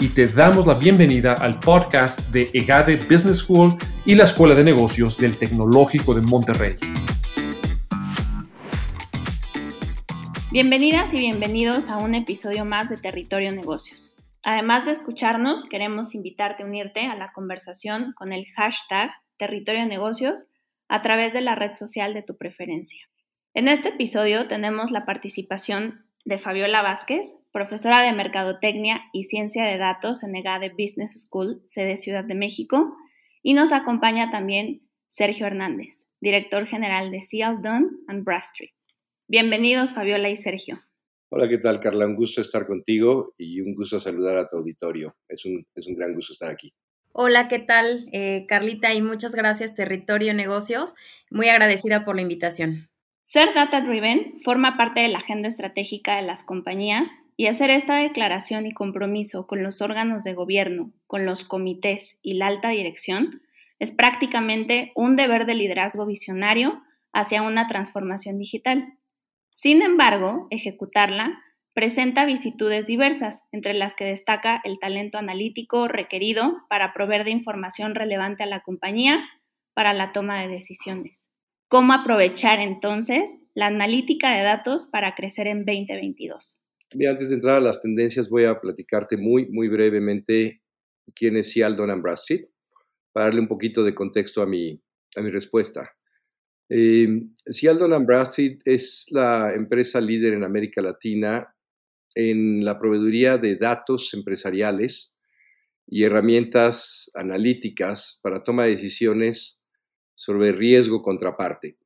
y te damos la bienvenida al podcast de EGADE Business School y la Escuela de Negocios del Tecnológico de Monterrey. Bienvenidas y bienvenidos a un episodio más de Territorio Negocios. Además de escucharnos, queremos invitarte a unirte a la conversación con el hashtag Territorio Negocios a través de la red social de tu preferencia. En este episodio tenemos la participación de Fabiola Vázquez, profesora de Mercadotecnia y Ciencia de Datos en EGADE Business School, sede Ciudad de México, y nos acompaña también Sergio Hernández, director general de Seal Dunn and Bradstreet. Bienvenidos Fabiola y Sergio. Hola, ¿qué tal Carla? Un gusto estar contigo y un gusto saludar a tu auditorio. Es un, es un gran gusto estar aquí. Hola, ¿qué tal eh, Carlita? Y muchas gracias Territorio Negocios. Muy agradecida por la invitación. Ser data driven forma parte de la agenda estratégica de las compañías y hacer esta declaración y compromiso con los órganos de gobierno, con los comités y la alta dirección es prácticamente un deber de liderazgo visionario hacia una transformación digital. Sin embargo, ejecutarla presenta vicitudes diversas, entre las que destaca el talento analítico requerido para proveer de información relevante a la compañía para la toma de decisiones. ¿Cómo aprovechar entonces la analítica de datos para crecer en 2022? Bien, antes de entrar a las tendencias, voy a platicarte muy, muy brevemente quién es Cial Don Bradstreet, para darle un poquito de contexto a mi, a mi respuesta. Eh, Cial Don Bradstreet es la empresa líder en América Latina en la proveeduría de datos empresariales y herramientas analíticas para toma de decisiones sobre riesgo contraparte.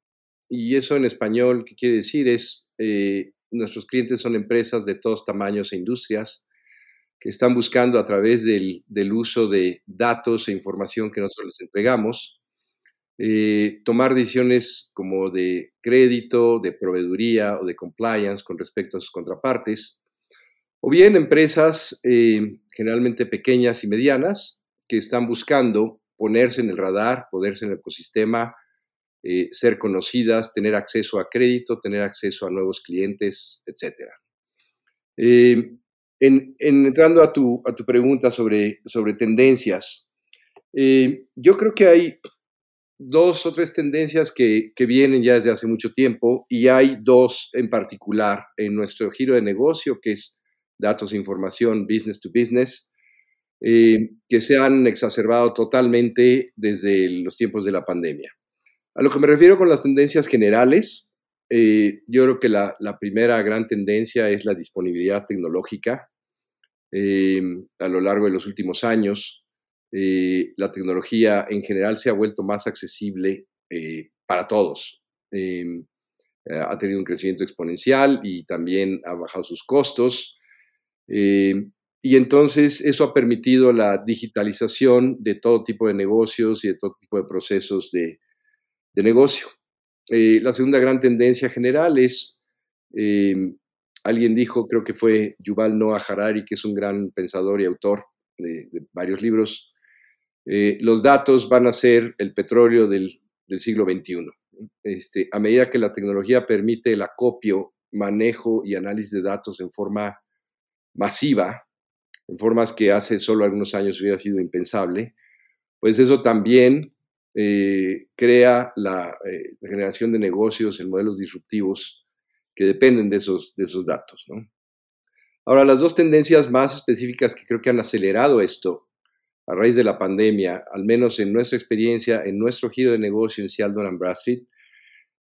Y eso en español, ¿qué quiere decir? Es, eh, nuestros clientes son empresas de todos tamaños e industrias que están buscando a través del, uso de datos e información que nosotros les entregamos, eh, tomar decisiones como de crédito, de proveeduría o de compliance con respecto a sus contrapartes, o bien empresas eh, generalmente pequeñas y medianas que están buscando ponerse en el radar, poderse en el ecosistema, eh, ser conocidas, tener acceso a crédito, tener acceso a nuevos clientes, etc. Eh, en, entrando a tu, a tu pregunta sobre, sobre tendencias, eh, yo creo que hay dos o tres tendencias que, que, vienen ya desde hace mucho tiempo y hay dos en particular en nuestro giro de negocio, que es datos e información, business to business, eh, que se han exacerbado totalmente desde los tiempos de la pandemia. A lo que me refiero con las tendencias generales, eh, yo creo que la, primera gran tendencia es la disponibilidad tecnológica. Eh, a lo largo de los últimos años, la tecnología en general se ha vuelto más accesible para todos. ha tenido un crecimiento exponencial y también ha bajado sus costos. Y entonces eso ha permitido la digitalización de todo tipo de negocios y de todo tipo de procesos de, negocio. Eh, la segunda gran tendencia general es, eh, alguien dijo, creo que fue Yuval Noah Harari, que es un gran pensador y autor de, varios libros, eh, los datos van a ser el petróleo del, siglo XXI. Este, a medida que la tecnología permite el acopio, manejo y análisis de datos en forma masiva, en formas que hace solo algunos años hubiera sido impensable, pues eso también eh, crea la, eh, la, generación de negocios en modelos disruptivos que dependen de esos, de esos datos. ¿no? Ahora, las dos tendencias más específicas que creo que han acelerado esto a raíz de la pandemia, al menos en nuestra experiencia, en nuestro giro de negocio en Seattle and Bradstreet,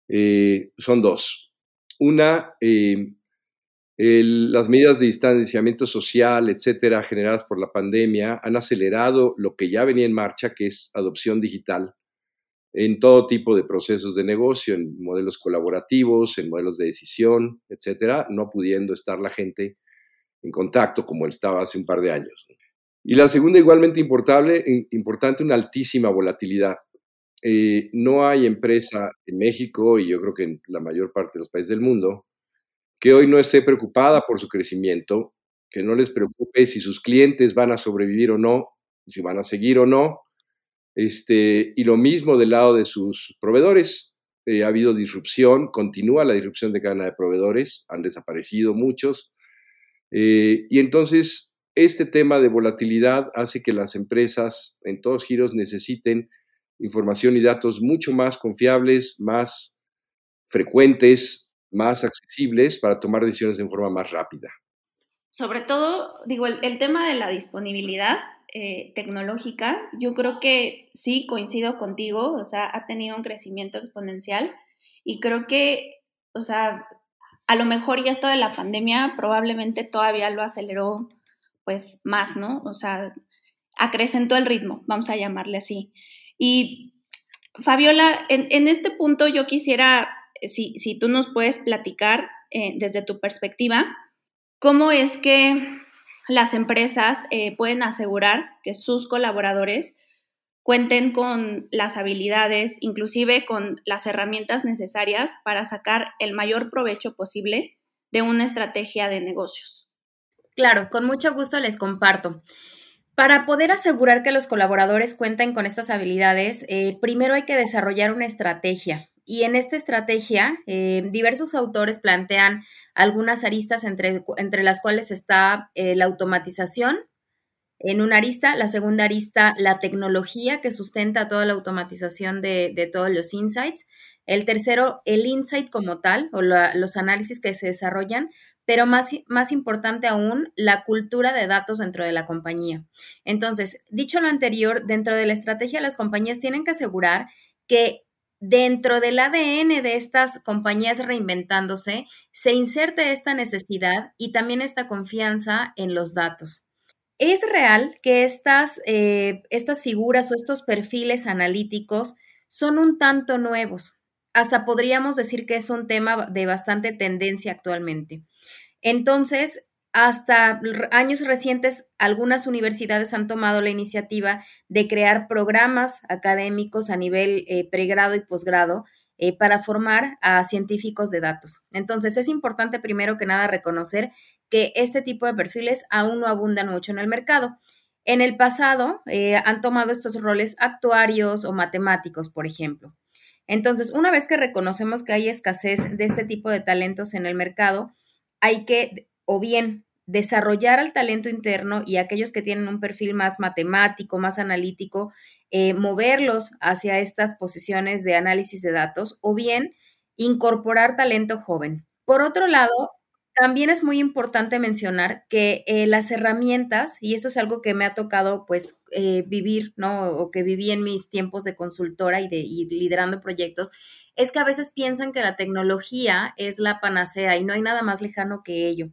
eh, son dos. Una, las medidas de distanciamiento social, etcétera, generadas por la pandemia, han acelerado lo que ya venía en marcha, que es adopción digital en todo tipo de procesos de negocio, en modelos colaborativos, en modelos de decisión, etcétera, no pudiendo estar la gente en contacto como estaba hace un par de años. Y la segunda, igualmente importante, una altísima volatilidad. Eh, no hay empresa en México y yo creo que en la mayor parte de los países del mundo que hoy no esté preocupada por su crecimiento, que no les preocupe si sus clientes van a sobrevivir o no, si van a seguir o no. Este, y lo mismo del lado de sus proveedores. Eh, ha habido disrupción, continúa la disrupción de cadena de proveedores, han desaparecido muchos. Eh, y entonces, este tema de volatilidad hace que las empresas en todos giros necesiten información y datos mucho más confiables, más frecuentes, más accesibles para tomar decisiones de forma más rápida. Sobre todo, digo, el, tema de la disponibilidad eh, tecnológica, yo creo que sí coincido contigo, o sea, ha tenido un crecimiento exponencial y creo que, o sea, a lo mejor ya esto de la pandemia probablemente todavía lo aceleró pues más, ¿no? O sea, acrecentó el ritmo, vamos a llamarle así. Y Fabiola, en, este punto yo quisiera, si, tú nos puedes platicar eh, desde tu perspectiva, cómo es que las empresas eh, pueden asegurar que sus colaboradores cuenten con las habilidades, inclusive con las herramientas necesarias para sacar el mayor provecho posible de una estrategia de negocios. Claro, con mucho gusto les comparto. Para poder asegurar que los colaboradores cuenten con estas habilidades, eh, primero hay que desarrollar una estrategia. Y en esta estrategia, eh, diversos autores plantean algunas aristas entre, entre las cuales está eh, la automatización, en una arista, la segunda arista, la tecnología que sustenta toda la automatización de, todos los insights, el tercero, el insight como tal o los análisis que se desarrollan, pero más, más importante aún, la cultura de datos dentro de la compañía. Entonces, dicho lo anterior, dentro de la estrategia, las compañías tienen que asegurar que dentro del ADN de estas compañías reinventándose se inserte esta necesidad y también esta confianza en los datos. Es real que estas, eh, estas figuras o estos perfiles analíticos son un tanto nuevos. Hasta podríamos decir que es un tema de bastante tendencia actualmente. Entonces, hasta años recientes, algunas universidades han tomado la iniciativa de crear programas académicos a nivel eh, pregrado y posgrado eh, para formar a científicos de datos. Entonces, es importante primero que nada reconocer que este tipo de perfiles aún no abundan mucho en el mercado. En el pasado eh, han tomado estos roles actuarios o matemáticos, por ejemplo. Entonces, una vez que reconocemos que hay escasez de este tipo de talentos en el mercado, hay que o bien desarrollar al talento interno y aquellos que tienen un perfil más matemático, más analítico, eh, moverlos hacia estas posiciones de análisis de datos o bien incorporar talento joven. Por otro lado, también es muy importante mencionar que eh, las herramientas, y eso es algo que me ha tocado pues eh, vivir, ¿no? O que viví en mis tiempos de consultora y de y liderando proyectos, es que a veces piensan que la tecnología es la panacea y no hay nada más lejano que ello.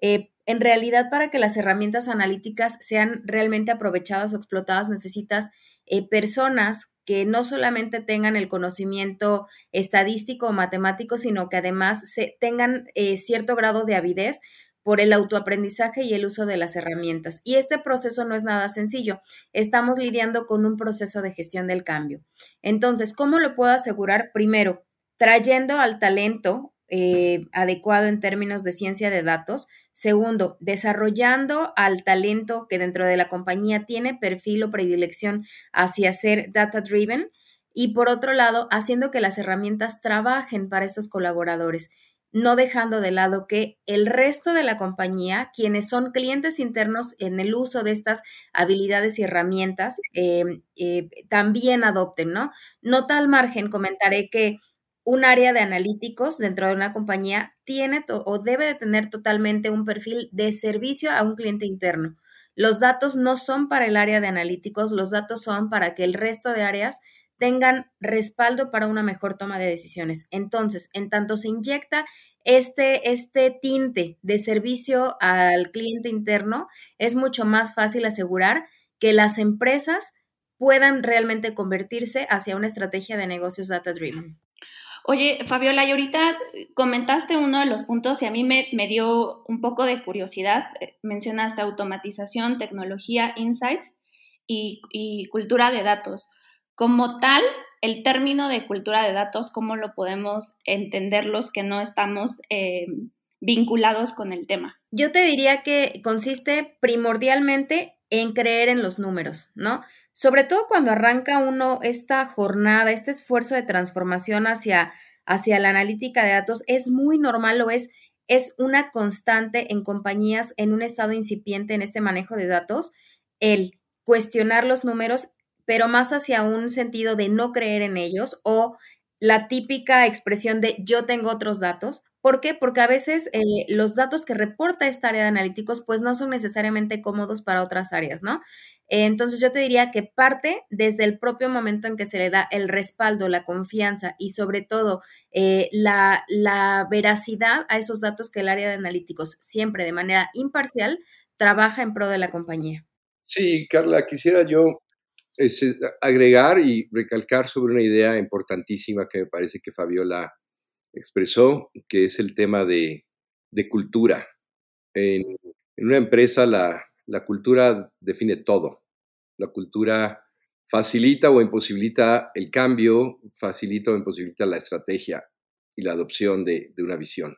Eh, en realidad, para que las herramientas analíticas sean realmente aprovechadas o explotadas, necesitas eh, personas que no solamente tengan el conocimiento estadístico o matemático, sino que además tengan eh, cierto grado de avidez por el autoaprendizaje y el uso de las herramientas. Y este proceso no es nada sencillo. Estamos lidiando con un proceso de gestión del cambio. Entonces, ¿cómo lo puedo asegurar? Primero, trayendo al talento adecuado en términos de ciencia de datos, Segundo, desarrollando al talento que dentro de la compañía tiene perfil o predilección hacia ser data driven. Y por otro lado, haciendo que las herramientas trabajen para estos colaboradores, no dejando de lado que el resto de la compañía, quienes son clientes internos en el uso de estas habilidades y herramientas, eh, eh, también adopten, ¿no? No tal margen, comentaré que un área de analíticos dentro de una compañía tiene o debe de tener totalmente un perfil de servicio a un cliente interno. Los datos no son para el área de analíticos, los datos son para que el resto de áreas tengan respaldo para una mejor toma de decisiones. Entonces, en tanto se inyecta este, este tinte de servicio al cliente interno, es mucho más fácil asegurar que las empresas puedan realmente convertirse hacia una estrategia de negocios data driven. Oye, Fabiola, y ahorita comentaste uno de los puntos y a mí me, me dio un poco de curiosidad. Eh, mencionaste automatización, tecnología, insights y, cultura de datos. Como tal, el término de cultura de datos, ¿cómo lo podemos entender los que no estamos eh, vinculados con el tema? Yo te diría que consiste primordialmente en creer en los números, ¿no? Sobre todo cuando arranca uno esta jornada, este esfuerzo de transformación hacia, hacia la analítica de datos, es muy normal o es, es una constante en compañías en un estado incipiente en este manejo de datos, el cuestionar los números, pero más hacia un sentido de no creer en ellos o la típica expresión de yo tengo otros datos. ¿Por qué? Porque a veces eh, los datos que reporta esta área de analíticos pues no son necesariamente cómodos para otras áreas, ¿no? entonces yo te diría que parte desde el propio momento en que se le da el respaldo, la confianza y sobre todo eh, la, veracidad a esos datos que el área de analíticos siempre de manera imparcial trabaja en pro de la compañía. Sí, Carla, quisiera yo es eh, agregar y recalcar sobre una idea importantísima que me parece que Fabiola expresó, que es el tema de, cultura. En, una empresa la, la, cultura define todo. La cultura facilita o imposibilita el cambio, facilita o imposibilita la estrategia y la adopción de, una visión.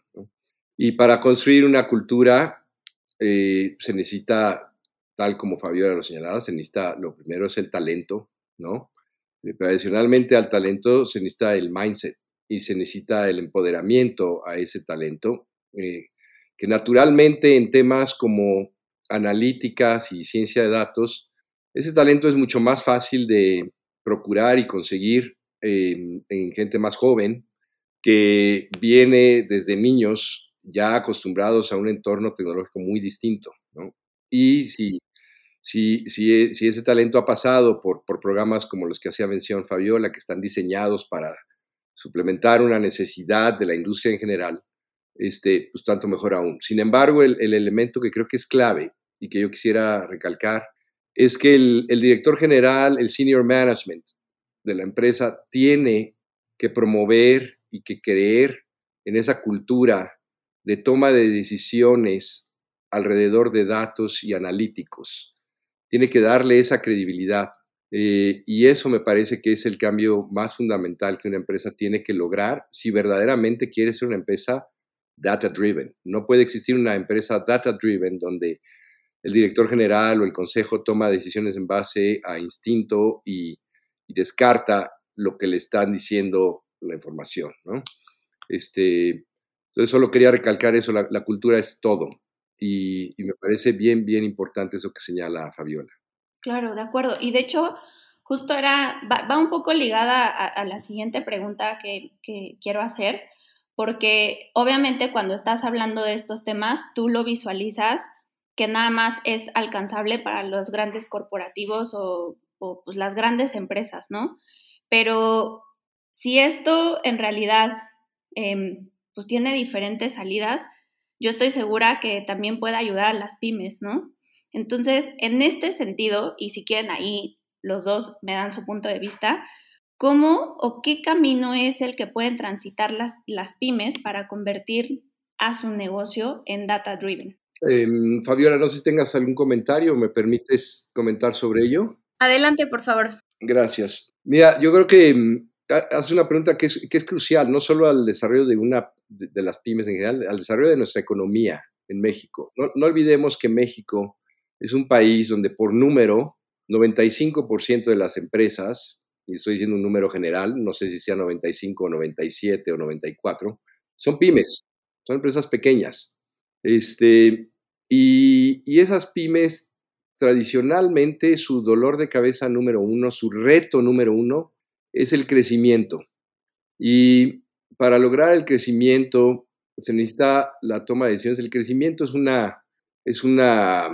Y para construir una cultura eh, se necesita tal como Fabiola lo señalaba, se necesita, lo primero es el talento, ¿no? Tradicionalmente al talento se necesita el mindset y se necesita el empoderamiento a ese talento, eh, que naturalmente en temas como analíticas y ciencia de datos, ese talento es mucho más fácil de procurar y conseguir en gente más joven que viene desde niños ya acostumbrados a un entorno tecnológico muy distinto. Y si, si, si, si ese talento ha pasado por, por, programas como los que hacía mención Fabiola, que están diseñados para suplementar una necesidad de la industria en general, este, pues tanto mejor aún. Sin embargo, el, el elemento que creo que es clave y que yo quisiera recalcar es que el director general, el senior management de la empresa, tiene que promover y que creer en esa cultura de toma de decisiones alrededor de datos y analíticos. Tiene que darle esa credibilidad. Eh, y eso me parece que es el cambio más fundamental que una empresa tiene que lograr si verdaderamente quiere ser una empresa data driven. No puede existir una empresa data driven donde el director general o el consejo toma decisiones en base a instinto y, descarta lo que le están diciendo la información. ¿no? Este, entonces solo quería recalcar eso, la cultura es todo. Y, me parece bien, bien importante eso que señala Fabiola. Claro, de acuerdo. Y de hecho, justo era, va, un poco ligada a, la siguiente pregunta que, quiero hacer, porque obviamente cuando estás hablando de estos temas, tú lo visualizas que nada más es alcanzable para los grandes corporativos o, pues, las grandes empresas, ¿no? Pero si esto en realidad eh, pues tiene diferentes salidas, yo estoy segura que también puede ayudar a las pymes, ¿no? Entonces, en este sentido, y si quieren ahí los dos me dan su punto de vista, ¿cómo o qué camino es el que pueden transitar las, las pymes para convertir a su negocio en data driven? Em, Fabiola, no sé si tengas algún comentario, ¿me permites comentar sobre ello? Adelante, por favor. Gracias. Mira, yo creo que em, hace una pregunta que es, que es, crucial, no solo al desarrollo de, una, de, las pymes en general, al desarrollo de nuestra economía en México. No, no olvidemos que México es un país donde por número, 95% de las empresas, y estoy diciendo un número general, no sé si sea 95 o 97 o 94, son pymes, son empresas pequeñas. Este, y, y esas pymes tradicionalmente su dolor de cabeza número uno, su reto número uno, es el crecimiento. Y para lograr el crecimiento se necesita la toma de decisiones. El crecimiento es una, es una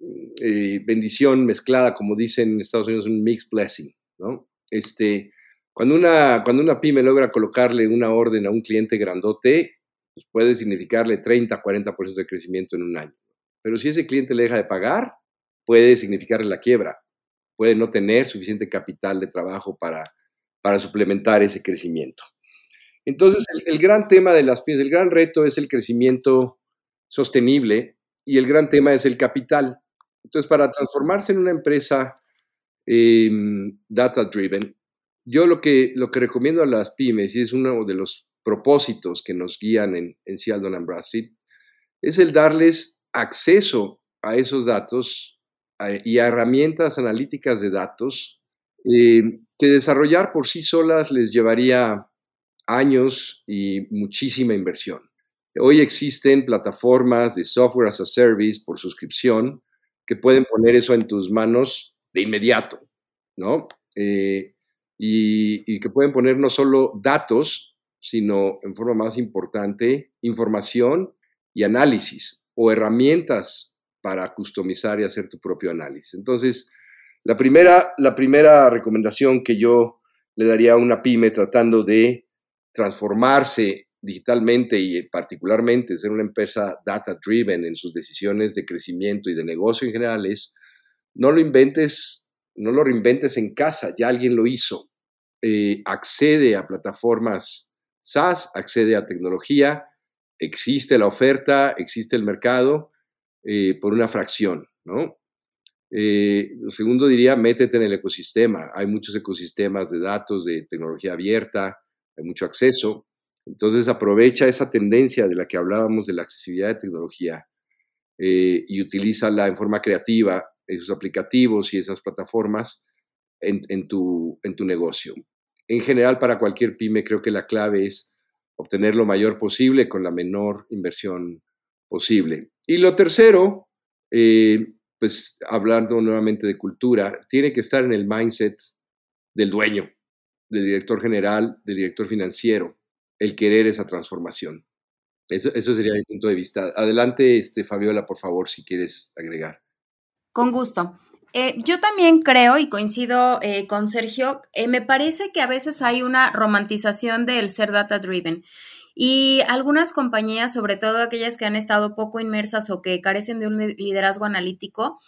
eh, bendición mezclada, como dicen en Estados Unidos, un mixed blessing. Este, cuando, una, cuando una pyme logra colocarle una orden a un cliente grandote, pues puede significarle 30, 40% de crecimiento en un año. Pero si ese cliente le deja de pagar, puede significarle la quiebra. Puede no tener suficiente capital de trabajo para para suplementar ese crecimiento. Entonces, el, gran tema de las pymes, el gran reto es el crecimiento sostenible y el gran tema es el capital. Entonces, para transformarse en una empresa em, data driven, yo lo que, lo que recomiendo a las pymes, y es uno de los propósitos que nos guían en, en Seattle and Bradstreet, es el darles acceso a esos datos y a herramientas analíticas de datos em, que desarrollar por sí solas les llevaría años y muchísima inversión. Hoy existen plataformas de software as a service por suscripción que pueden poner eso en tus manos de inmediato, ¿no? Eh, y, y, que pueden poner no solo datos, sino en forma más importante, información y análisis o herramientas para customizar y hacer tu propio análisis. Entonces, la primera, la primera recomendación que yo le daría a una pyme tratando de transformarse digitalmente y particularmente ser una empresa data driven en sus decisiones de crecimiento y de negocio en general es no lo inventes, no lo reinventes en casa, ya alguien lo hizo. Eh, accede a plataformas SaaS, accede a tecnología, existe la oferta, existe el mercado eh, por una fracción, ¿no? Eh, segundo diría, métete en el ecosistema. Hay muchos ecosistemas de datos, de tecnología abierta, hay mucho acceso. Entonces aprovecha esa tendencia de la que hablábamos de la accesibilidad de tecnología eh, y utilízala en forma creativa, esos aplicativos y esas plataformas en, tu, en tu negocio. En general, para cualquier pyme, creo que la clave es obtener lo mayor posible con la menor inversión posible. Y lo tercero, eh, pues hablando nuevamente de cultura, tiene que estar en el mindset del dueño del director general, del director financiero, el querer esa transformación. Eso, sería mi punto de vista. Adelante, este, Fabiola, por favor, si quieres agregar. Con gusto. Eh, yo también creo y coincido eh, con Sergio, eh, me parece que a veces hay una romantización del ser data driven y algunas compañías, sobre todo aquellas que han estado poco inmersas o que carecen de un liderazgo analítico,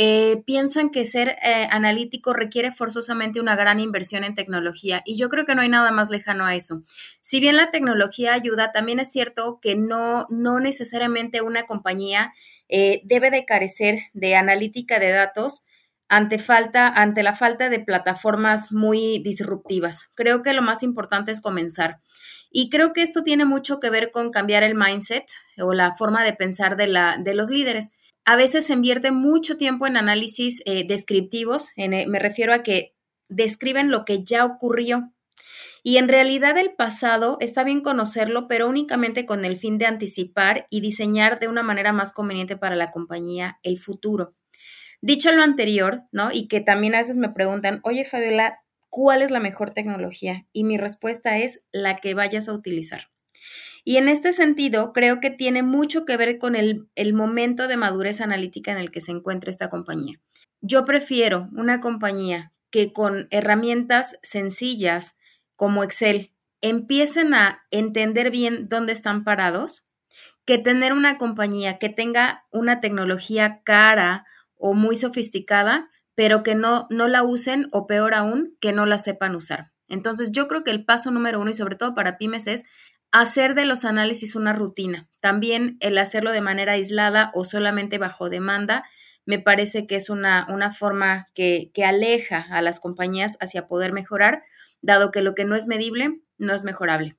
eh, piensan que ser eh, analítico requiere forzosamente una gran inversión en tecnología y yo creo que no hay nada más lejano a eso. Si bien la tecnología ayuda, también es cierto que no, no necesariamente una compañía eh, debe de carecer de analítica de datos ante, falta, ante la falta de plataformas muy disruptivas. Creo que lo más importante es comenzar. Y creo que esto tiene mucho que ver con cambiar el mindset o la forma de pensar de, la, de los líderes a veces se invierte mucho tiempo en análisis eh, descriptivos, eh, me refiero a que describen lo que ya ocurrió. Y en realidad el pasado está bien conocerlo, pero únicamente con el fin de anticipar y diseñar de una manera más conveniente para la compañía el futuro. Dicho lo anterior, ¿no? Y que también a veces me preguntan, oye Fabiola, ¿cuál es la mejor tecnología? Y mi respuesta es la que vayas a utilizar. Y en este sentido, creo que tiene mucho que ver con el, momento de madurez analítica en el que se encuentra esta compañía. Yo prefiero una compañía que con herramientas sencillas como Excel empiecen a entender bien dónde están parados, que tener una compañía que tenga una tecnología cara o muy sofisticada, pero que no, no la usen o peor aún, que no la sepan usar. Entonces yo creo que el paso número uno y sobre todo para pymes es Hacer de los análisis una rutina. También el hacerlo de manera aislada o solamente bajo demanda me parece que es una, una forma que, que aleja a las compañías hacia poder mejorar, dado que lo que no es medible no es mejorable.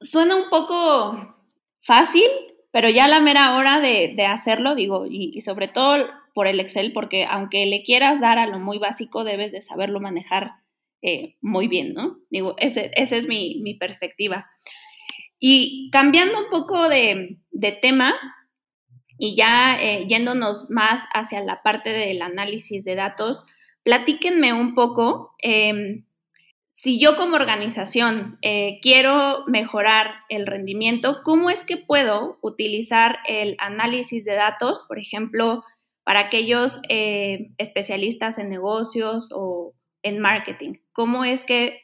Suena un poco fácil, pero ya la mera hora de, de hacerlo, digo, y, sobre todo por el Excel, porque aunque le quieras dar a lo muy básico, debes de saberlo manejar eh, muy bien, ¿no? Digo, esa es mi, mi perspectiva. Y cambiando un poco de, tema y ya eh, yéndonos más hacia la parte del análisis de datos, platíquenme un poco. Em, si yo como organización eh, quiero mejorar el rendimiento, ¿cómo es que puedo utilizar el análisis de datos, por ejemplo, para aquellos eh, especialistas en negocios o en marketing? ¿Cómo es que,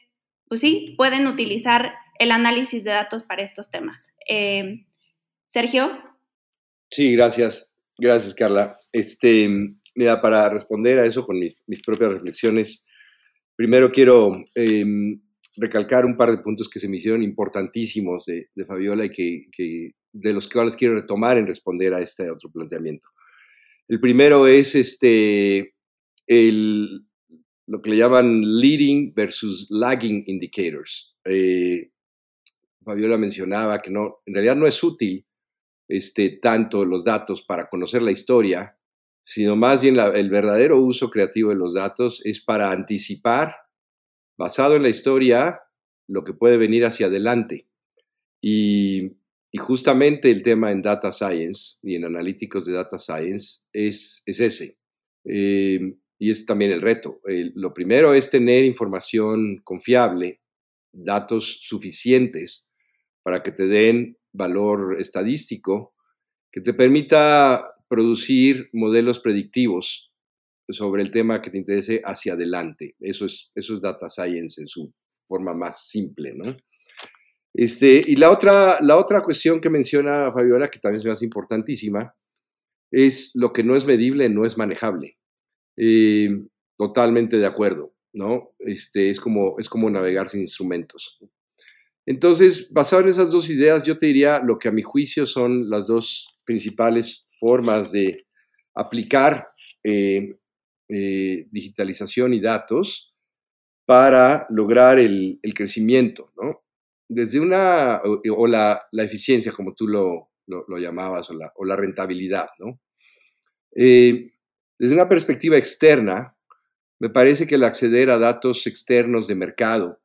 pues sí, pueden utilizar el análisis de datos para estos temas. Eh, Sergio. Sí, gracias. Gracias, Carla. Este, mira, para responder a eso con mis, propias reflexiones, primero quiero em, recalcar un par de puntos que se me hicieron importantísimos de, Fabiola y que, de los cuales quiero retomar en responder a este otro planteamiento. El primero es este, el, lo que le llaman leading versus lagging indicators. Eh, Fabiola mencionaba que no, en realidad no es útil este, tanto los datos para conocer la historia, sino más bien el verdadero uso creativo de los datos es para anticipar, basado en la historia, lo que puede venir hacia adelante. Y, justamente el tema en data science y en analíticos de data science es, es ese. Eh, y es también el reto. lo primero es tener información confiable, datos suficientes para que te den valor estadístico que te permita producir modelos predictivos sobre el tema que te interese hacia adelante. Eso es, eso es data science en su forma más simple, ¿no? Este, y la otra, la otra cuestión que menciona Fabiola, que también es importantísima, es lo que no es medible, no es manejable. Eh, totalmente de acuerdo, ¿no? Este, es, como, es como navegar sin instrumentos. Entonces, basado en esas dos ideas, yo te diría lo que a mi juicio son las dos principales formas de aplicar eh, eh, digitalización y datos para lograr el, crecimiento, ¿no? Desde una, o, la, eficiencia, como tú lo, llamabas, o la, rentabilidad, ¿no? Eh, desde una perspectiva externa, me parece que el acceder a datos externos de mercado,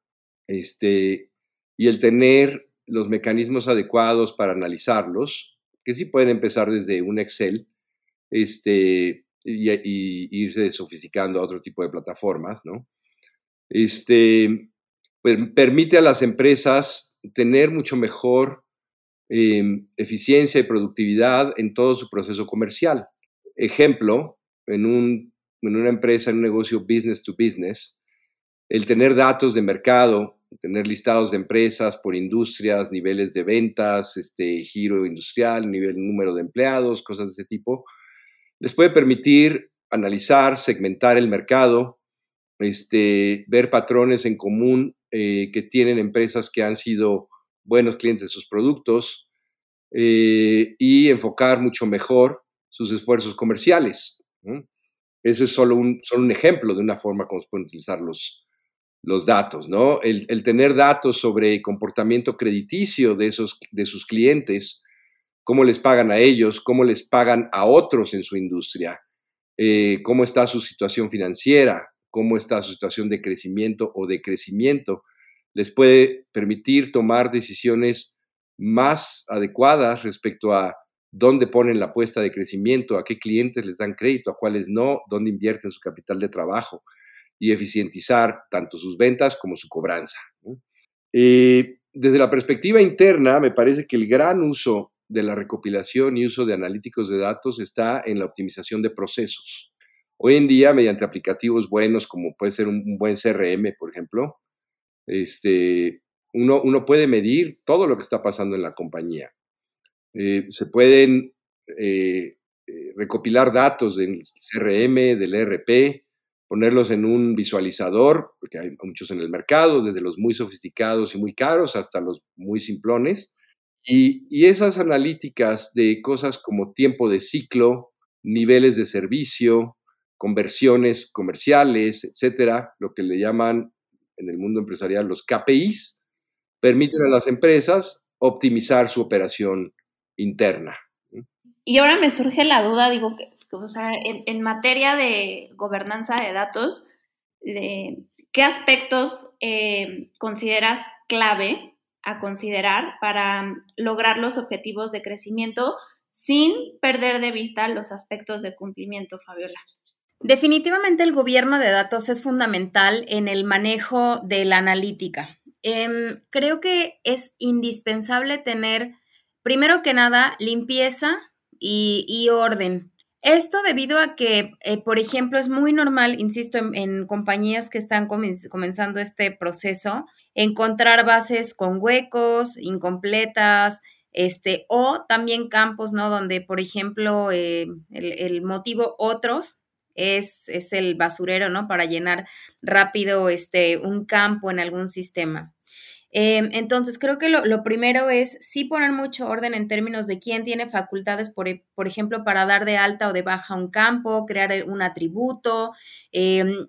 este, y el tener los mecanismos adecuados para analizarlos, que sí pueden empezar desde un Excel este, y, irse sofisticando a otro tipo de plataformas, ¿no? Este, pues, permite a las empresas tener mucho mejor em, eficiencia y productividad en todo su proceso comercial. Ejemplo, en, un, en una empresa, en un negocio business to business, el tener datos de mercado tener listados de empresas por industrias, niveles de ventas, este, giro industrial, nivel, número de empleados, cosas de ese tipo, les puede permitir analizar, segmentar el mercado, este, ver patrones en común eh, que tienen empresas que han sido buenos clientes de sus productos eh, y enfocar mucho mejor sus esfuerzos comerciales. Eso es solo un, solo un ejemplo de una forma como se pueden utilizar los, los datos, ¿no? El, tener datos sobre comportamiento crediticio de, esos, de sus clientes, cómo les pagan a ellos, cómo les pagan a otros en su industria, eh, cómo está su situación financiera, cómo está su situación de crecimiento o de crecimiento, les puede permitir tomar decisiones más adecuadas respecto a dónde ponen la apuesta de crecimiento, a qué clientes les dan crédito, a cuáles no, dónde invierten su capital de trabajo y eficientizar tanto sus ventas como su cobranza. Eh, desde la perspectiva interna, me parece que el gran uso de la recopilación y uso de analíticos de datos está en la optimización de procesos. Hoy en día, mediante aplicativos buenos como puede ser un, buen CRM, por ejemplo, este, uno, uno, puede medir todo lo que está pasando en la compañía. Eh, se pueden eh, recopilar datos del CRM, del ERP, ponerlos en un visualizador, porque hay muchos en el mercado, desde los muy sofisticados y muy caros hasta los muy simplones. Y, esas analíticas de cosas como tiempo de ciclo, niveles de servicio, conversiones comerciales, etcétera, lo que le llaman en el mundo empresarial los KPIs, permiten a las empresas optimizar su operación interna. Y ahora me surge la duda, digo, o sea, en, materia de gobernanza de datos, ¿qué aspectos eh, consideras clave a considerar para lograr los objetivos de crecimiento sin perder de vista los aspectos de cumplimiento, Fabiola? Definitivamente el gobierno de datos es fundamental en el manejo de la analítica. Em, creo que es indispensable tener, primero que nada, limpieza y orden. Esto debido a que, eh, por ejemplo, es muy normal, insisto, en, compañías que están comenzando este proceso, encontrar bases con huecos, incompletas, este, o también campos, ¿no? Donde, por ejemplo, eh, el, motivo otros es, es el basurero, ¿no? Para llenar rápido este, un campo en algún sistema. Em, entonces, creo que lo, primero es sí poner mucho orden en términos de quién tiene facultades, por, e, por ejemplo, para dar de alta o de baja un campo, crear un atributo, em,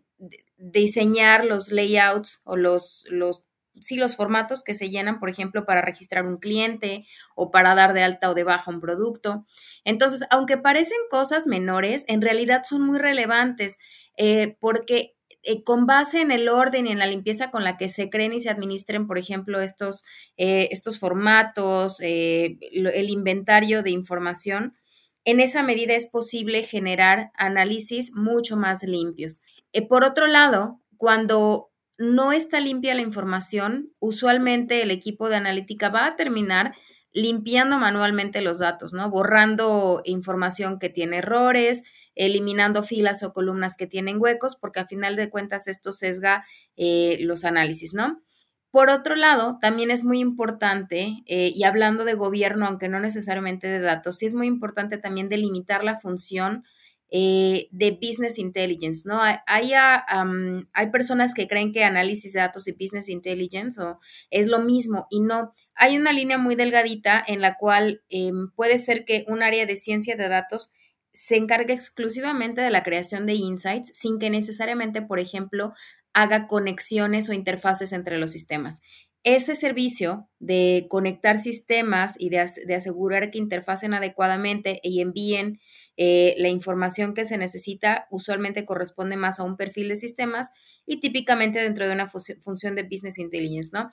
diseñar los layouts o los, los sí, los formatos que se llenan, por ejemplo, para registrar un cliente o para dar de alta o de baja un producto. Entonces, aunque parecen cosas menores, en realidad son muy relevantes eh, porque eh, con base en el orden y en la limpieza con la que se creen y se administren, por ejemplo, estos, eh, estos formatos, eh, el inventario de información, en esa medida es posible generar análisis mucho más limpios. por otro lado, cuando no está limpia la información, usualmente el equipo de analítica va a terminar limpiando manualmente los datos, ¿no? Borrando información que tiene errores, eliminando filas o columnas que tienen huecos, porque a final de cuentas esto sesga eh, los análisis, ¿no? Por otro lado, también es muy importante, eh, y hablando de gobierno, aunque no necesariamente de datos, sí es muy importante también delimitar la función eh, de business intelligence, ¿no? Hay, hay, personas que creen que análisis de datos y business intelligence es lo mismo y no. Hay una línea muy delgadita en la cual em, puede ser que un área de ciencia de datos se encarga exclusivamente de la creación de insights sin que necesariamente, por ejemplo, haga conexiones o interfaces entre los sistemas. Ese servicio de conectar sistemas y de, asegurar que interfacen adecuadamente y envíen eh, la información que se necesita usualmente corresponde más a un perfil de sistemas y típicamente dentro de una función de business intelligence, ¿no?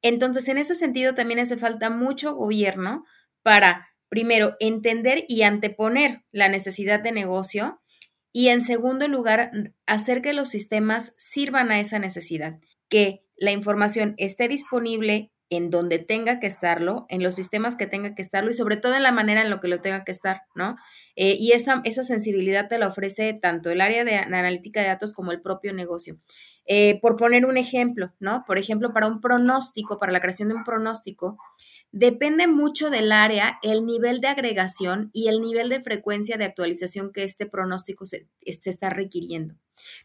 Entonces, en ese sentido, también hace falta mucho gobierno para primero, entender y anteponer la necesidad de negocio y en segundo lugar, hacer que los sistemas sirvan a esa necesidad, que la información esté disponible en donde tenga que estarlo, en los sistemas que tenga que estarlo y sobre todo en la manera en lo que lo tenga que estar, ¿no? Eh, y esa, esa sensibilidad te la ofrece tanto el área de, analítica de datos como el propio negocio. Eh, por poner un ejemplo, ¿no? Por ejemplo, para un pronóstico, para la creación de un pronóstico, Depende mucho del área, el nivel de agregación y el nivel de frecuencia de actualización que este pronóstico se, está requiriendo.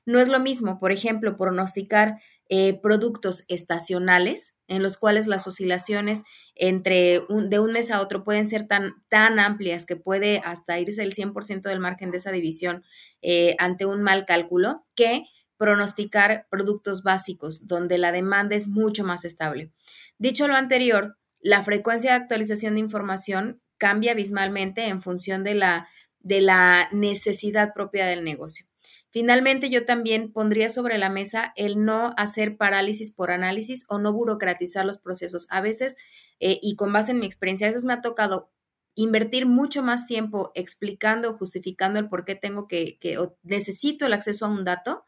No es lo mismo, por ejemplo, pronosticar eh, productos estacionales en los cuales las oscilaciones entre de un mes a otro pueden ser tan, tan amplias que puede hasta irse el 100% del margen de esa división eh, ante un mal cálculo, que pronosticar productos básicos donde la demanda es mucho más estable. Dicho lo anterior, la frecuencia de actualización de información cambia abismalmente en función de la, de la necesidad propia del negocio. Finalmente, yo también pondría sobre la mesa el no hacer parálisis por análisis o no burocratizar los procesos. A veces, eh, y con base en mi experiencia, a veces me ha tocado invertir mucho más tiempo explicando justificando el por qué tengo que, que necesito el acceso a un dato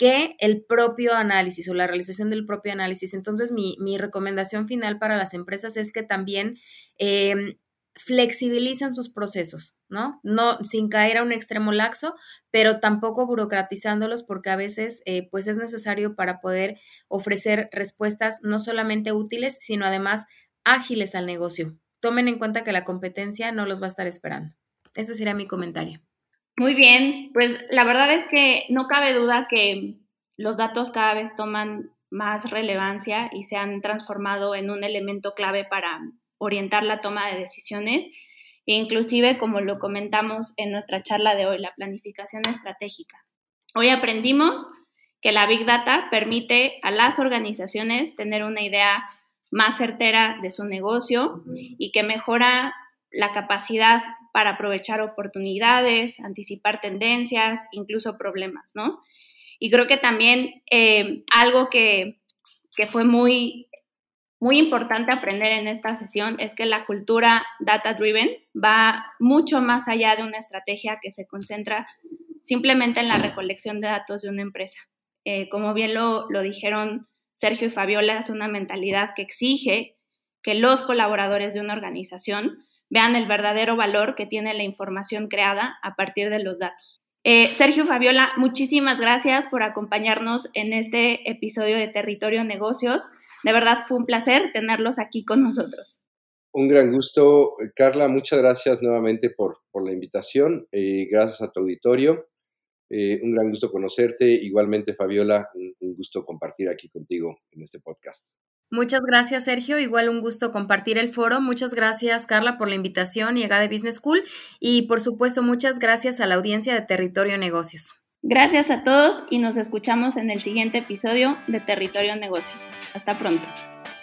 que el propio análisis o la realización del propio análisis. Entonces, mi, recomendación final para las empresas es que también eh, flexibilicen sus procesos, ¿no? No sin caer a un extremo laxo, pero tampoco burocratizándolos porque a veces eh, pues es necesario para poder ofrecer respuestas no solamente útiles, sino además ágiles al negocio. Tomen en cuenta que la competencia no los va a estar esperando. Ese sería mi comentario. Muy bien, pues la verdad es que no cabe duda que los datos cada vez toman más relevancia y se han transformado en un elemento clave para orientar la toma de decisiones e inclusive como lo comentamos en nuestra charla de hoy, la planificación estratégica. Hoy aprendimos que la Big Data permite a las organizaciones tener una idea más certera de su negocio y que mejora la capacidad para aprovechar oportunidades, anticipar tendencias, incluso problemas, ¿no? Y creo que también eh, algo que, fue muy, muy importante aprender en esta sesión es que la cultura data-driven va mucho más allá de una estrategia que se concentra simplemente en la recolección de datos de una empresa. Eh, como bien lo, lo dijeron Sergio y Fabiola, es una mentalidad que exige que los colaboradores de una organización vean el verdadero valor que tiene la información creada a partir de los datos. Eh, Sergio Fabiola, muchísimas gracias por acompañarnos en este episodio de Territorio Negocios. De verdad fue un placer tenerlos aquí con nosotros. Un gran gusto, Carla. Muchas gracias nuevamente por, la invitación. y gracias a tu auditorio. Eh, un gran gusto conocerte. Igualmente, Fabiola, un gusto compartir aquí contigo en este podcast. Muchas gracias, Sergio. Igual un gusto compartir el foro. Muchas gracias, Carla, por la invitación y de Business School. Y por supuesto, muchas gracias a la audiencia de Territorio Negocios. Gracias a todos y nos escuchamos en el siguiente episodio de Territorio Negocios. Hasta pronto.